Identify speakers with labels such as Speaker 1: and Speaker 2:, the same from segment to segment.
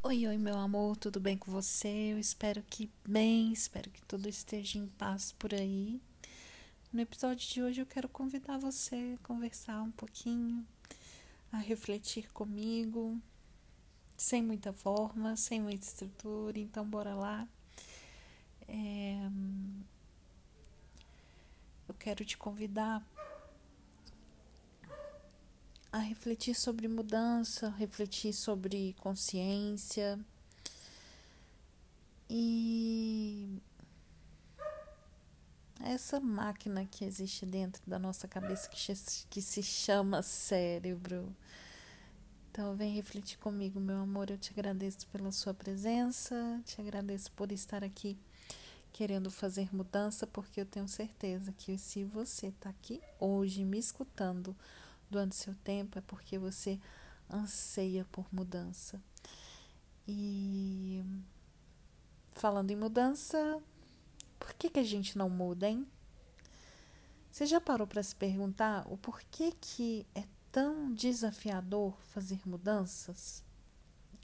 Speaker 1: Oi, oi, meu amor, tudo bem com você? Eu espero que bem, espero que tudo esteja em paz por aí. No episódio de hoje eu quero convidar você a conversar um pouquinho, a refletir comigo, sem muita forma, sem muita estrutura, então bora lá. É... Eu quero te convidar a refletir sobre mudança, refletir sobre consciência e essa máquina que existe dentro da nossa cabeça que, que se chama cérebro. Então, vem refletir comigo, meu amor. Eu te agradeço pela sua presença, te agradeço por estar aqui querendo fazer mudança, porque eu tenho certeza que se você está aqui hoje me escutando, doando seu tempo é porque você anseia por mudança. E falando em mudança, por que, que a gente não muda, hein? Você já parou para se perguntar o porquê que é tão desafiador fazer mudanças?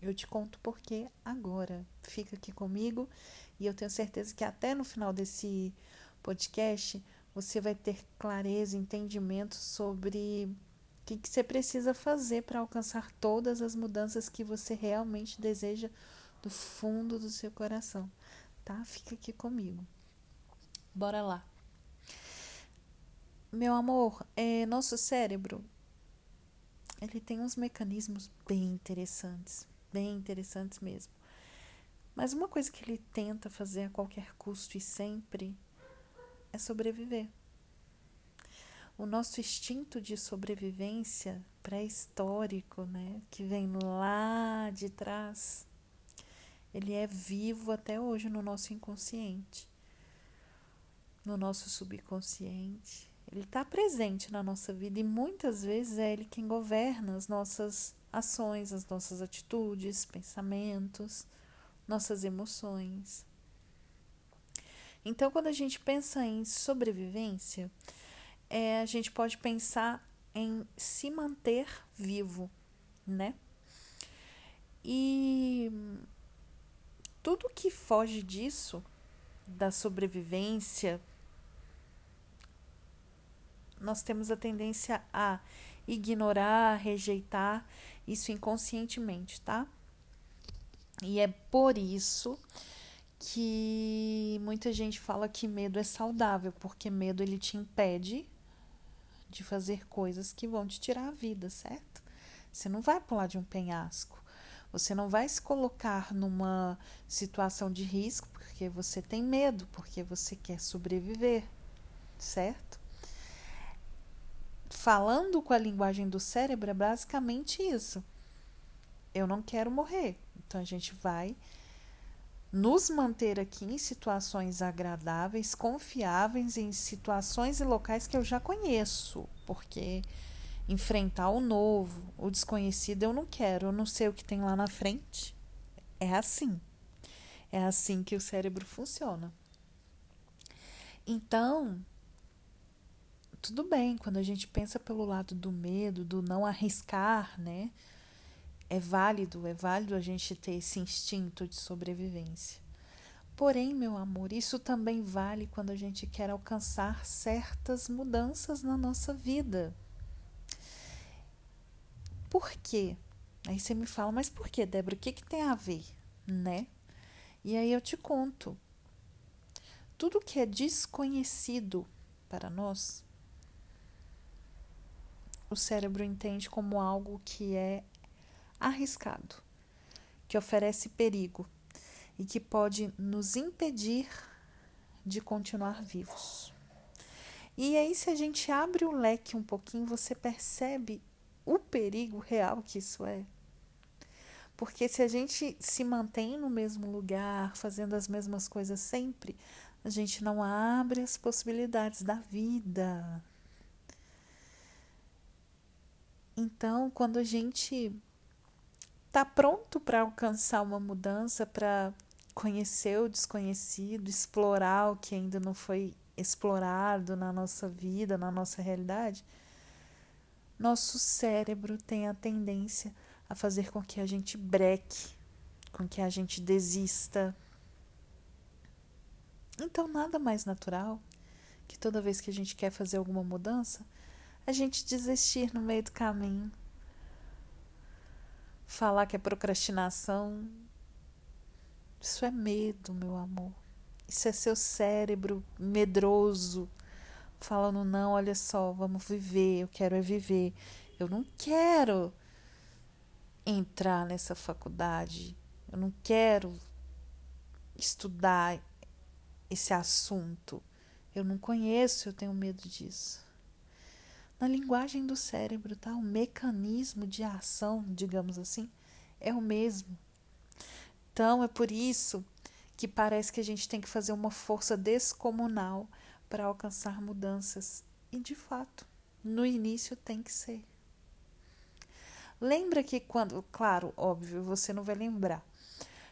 Speaker 1: Eu te conto porque agora. Fica aqui comigo e eu tenho certeza que até no final desse podcast você vai ter clareza, entendimento sobre o que, que você precisa fazer para alcançar todas as mudanças que você realmente deseja do fundo do seu coração, tá? Fica aqui comigo. Bora lá. Meu amor, é, nosso cérebro ele tem uns mecanismos bem interessantes, bem interessantes mesmo. Mas uma coisa que ele tenta fazer a qualquer custo e sempre é sobreviver. O nosso instinto de sobrevivência pré-histórico, né, que vem lá de trás, ele é vivo até hoje no nosso inconsciente, no nosso subconsciente. Ele está presente na nossa vida e muitas vezes é ele quem governa as nossas ações, as nossas atitudes, pensamentos, nossas emoções. Então, quando a gente pensa em sobrevivência, é, a gente pode pensar em se manter vivo, né? E tudo que foge disso, da sobrevivência, nós temos a tendência a ignorar, rejeitar isso inconscientemente, tá? E é por isso que muita gente fala que medo é saudável, porque medo ele te impede de fazer coisas que vão te tirar a vida, certo? Você não vai pular de um penhasco. Você não vai se colocar numa situação de risco porque você tem medo, porque você quer sobreviver, certo? Falando com a linguagem do cérebro é basicamente isso. Eu não quero morrer. Então a gente vai nos manter aqui em situações agradáveis, confiáveis, em situações e locais que eu já conheço, porque enfrentar o novo, o desconhecido eu não quero, eu não sei o que tem lá na frente. É assim. É assim que o cérebro funciona. Então, tudo bem quando a gente pensa pelo lado do medo, do não arriscar, né? É válido, é válido a gente ter esse instinto de sobrevivência. Porém, meu amor, isso também vale quando a gente quer alcançar certas mudanças na nossa vida. Por quê? Aí você me fala, mas por quê, Débora? O que, que tem a ver, né? E aí eu te conto. Tudo que é desconhecido para nós, o cérebro entende como algo que é arriscado, que oferece perigo e que pode nos impedir de continuar vivos. E aí, se a gente abre o leque um pouquinho, você percebe o perigo real que isso é. Porque se a gente se mantém no mesmo lugar, fazendo as mesmas coisas sempre, a gente não abre as possibilidades da vida. Então, quando a gente está pronto para alcançar uma mudança, para conhecer o desconhecido, explorar o que ainda não foi explorado na nossa vida, na nossa realidade, nosso cérebro tem a tendência a fazer com que a gente breque com que a gente desista. Então, nada mais natural que toda vez que a gente quer fazer alguma mudança, a gente desistir no meio do caminho. Falar que é procrastinação, isso é medo, meu amor. Isso é seu cérebro medroso falando: não, olha só, vamos viver, eu quero é viver. Eu não quero entrar nessa faculdade, eu não quero estudar esse assunto. Eu não conheço, eu tenho medo disso. Na linguagem do cérebro, tá? O mecanismo de ação, digamos assim, é o mesmo. Então, é por isso que parece que a gente tem que fazer uma força descomunal para alcançar mudanças. E, de fato, no início tem que ser. Lembra que quando, claro, óbvio, você não vai lembrar,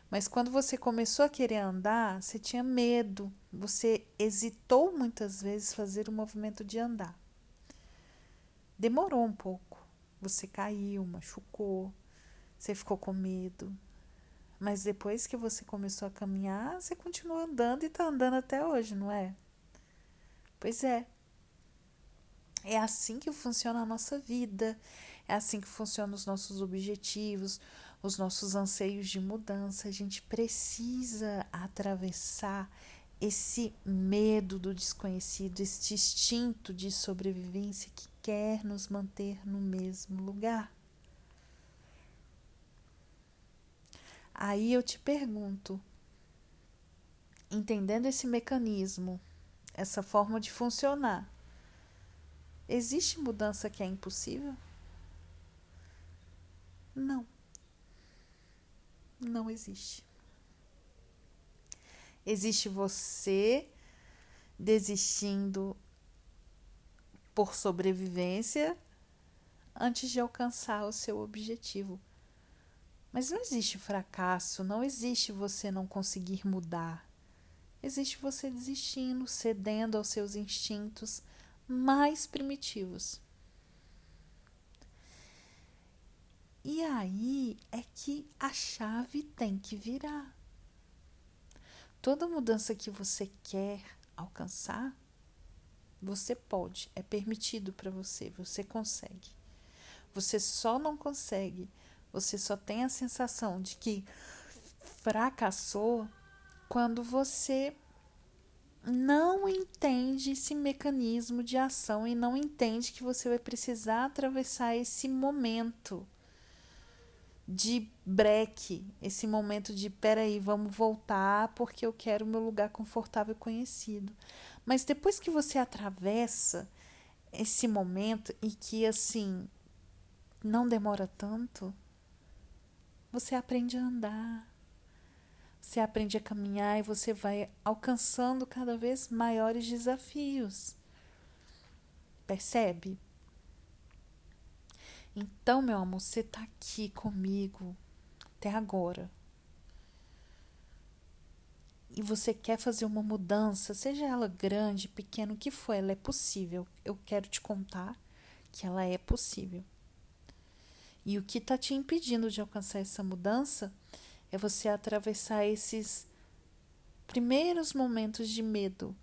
Speaker 1: mas quando você começou a querer andar, você tinha medo, você hesitou muitas vezes fazer o movimento de andar. Demorou um pouco. Você caiu, machucou, você ficou com medo. Mas depois que você começou a caminhar, você continuou andando e está andando até hoje, não é? Pois é. É assim que funciona a nossa vida. É assim que funcionam os nossos objetivos, os nossos anseios de mudança. A gente precisa atravessar esse medo do desconhecido, este instinto de sobrevivência que quer nos manter no mesmo lugar. Aí eu te pergunto, entendendo esse mecanismo, essa forma de funcionar, existe mudança que é impossível? Não. Não existe. Existe você desistindo por sobrevivência antes de alcançar o seu objetivo. Mas não existe fracasso, não existe você não conseguir mudar. Existe você desistindo, cedendo aos seus instintos mais primitivos. E aí é que a chave tem que virar. Toda mudança que você quer alcançar, você pode, é permitido para você, você consegue. Você só não consegue, você só tem a sensação de que fracassou quando você não entende esse mecanismo de ação e não entende que você vai precisar atravessar esse momento de breque, esse momento de peraí, vamos voltar porque eu quero meu lugar confortável e conhecido. Mas depois que você atravessa esse momento e que assim não demora tanto, você aprende a andar, você aprende a caminhar e você vai alcançando cada vez maiores desafios. Percebe? Então, meu amor, você está aqui comigo até agora. E você quer fazer uma mudança, seja ela grande, pequena, o que for, ela é possível. Eu quero te contar que ela é possível. E o que está te impedindo de alcançar essa mudança é você atravessar esses primeiros momentos de medo,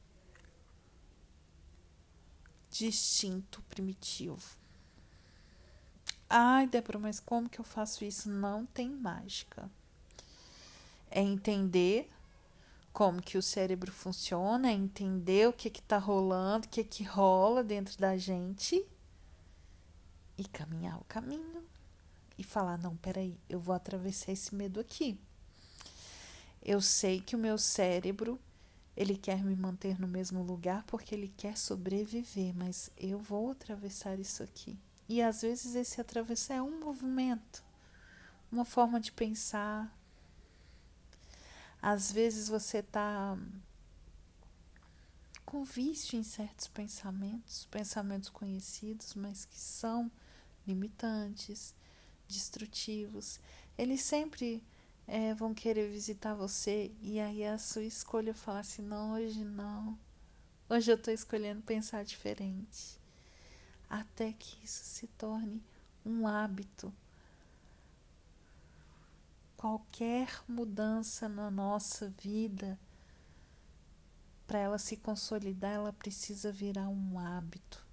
Speaker 1: de instinto primitivo. Ai, Débora, mas como que eu faço isso? Não tem mágica. É entender como que o cérebro funciona, entender o que que tá rolando, o que que rola dentro da gente e caminhar o caminho e falar: não, peraí, eu vou atravessar esse medo aqui. Eu sei que o meu cérebro ele quer me manter no mesmo lugar porque ele quer sobreviver, mas eu vou atravessar isso aqui. E às vezes esse atravessar é um movimento, uma forma de pensar. Às vezes você está com vício em certos pensamentos, pensamentos conhecidos, mas que são limitantes, destrutivos. Eles sempre é, vão querer visitar você e aí a sua escolha falar assim: não, hoje não. Hoje eu estou escolhendo pensar diferente até que isso se torne um hábito. Qualquer mudança na nossa vida, para ela se consolidar, ela precisa virar um hábito.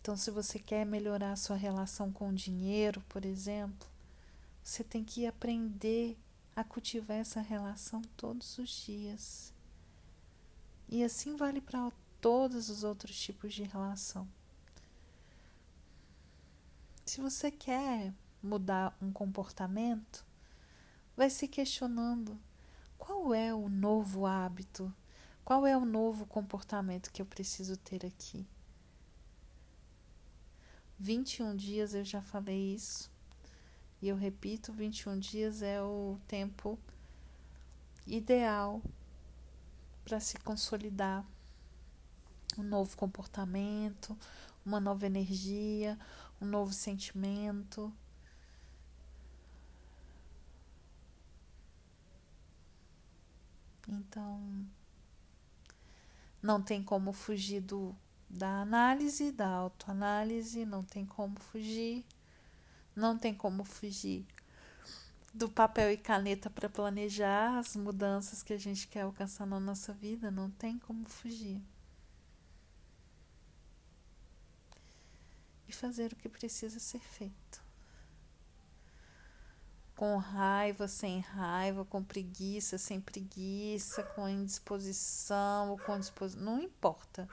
Speaker 1: Então, se você quer melhorar a sua relação com o dinheiro, por exemplo, você tem que aprender a cultivar essa relação todos os dias. E assim vale para todos os outros tipos de relação. Se você quer mudar um comportamento, vai se questionando qual é o novo hábito, qual é o novo comportamento que eu preciso ter aqui. 21 dias eu já falei isso. E eu repito, 21 dias é o tempo ideal para se consolidar um novo comportamento, uma nova energia, um novo sentimento. Então, não tem como fugir do, da análise, da autoanálise, não tem como fugir, não tem como fugir do papel e caneta para planejar as mudanças que a gente quer alcançar na nossa vida, não tem como fugir. e fazer o que precisa ser feito. Com raiva, sem raiva, com preguiça, sem preguiça, com indisposição ou com disposição, não importa.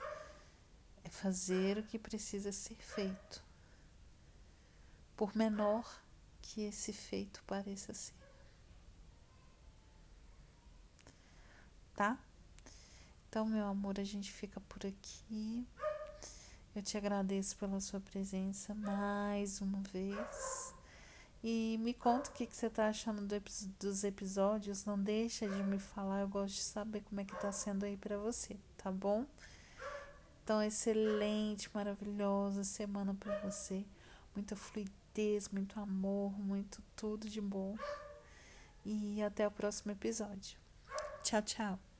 Speaker 1: É fazer o que precisa ser feito, por menor que esse feito pareça ser. Tá? Então, meu amor, a gente fica por aqui. Eu te agradeço pela sua presença mais uma vez. E me conta o que, que você está achando do, dos episódios. Não deixa de me falar. Eu gosto de saber como é que está sendo aí para você, tá bom? Então, excelente, maravilhosa semana para você. Muita fluidez, muito amor, muito tudo de bom. E até o próximo episódio. Tchau, tchau.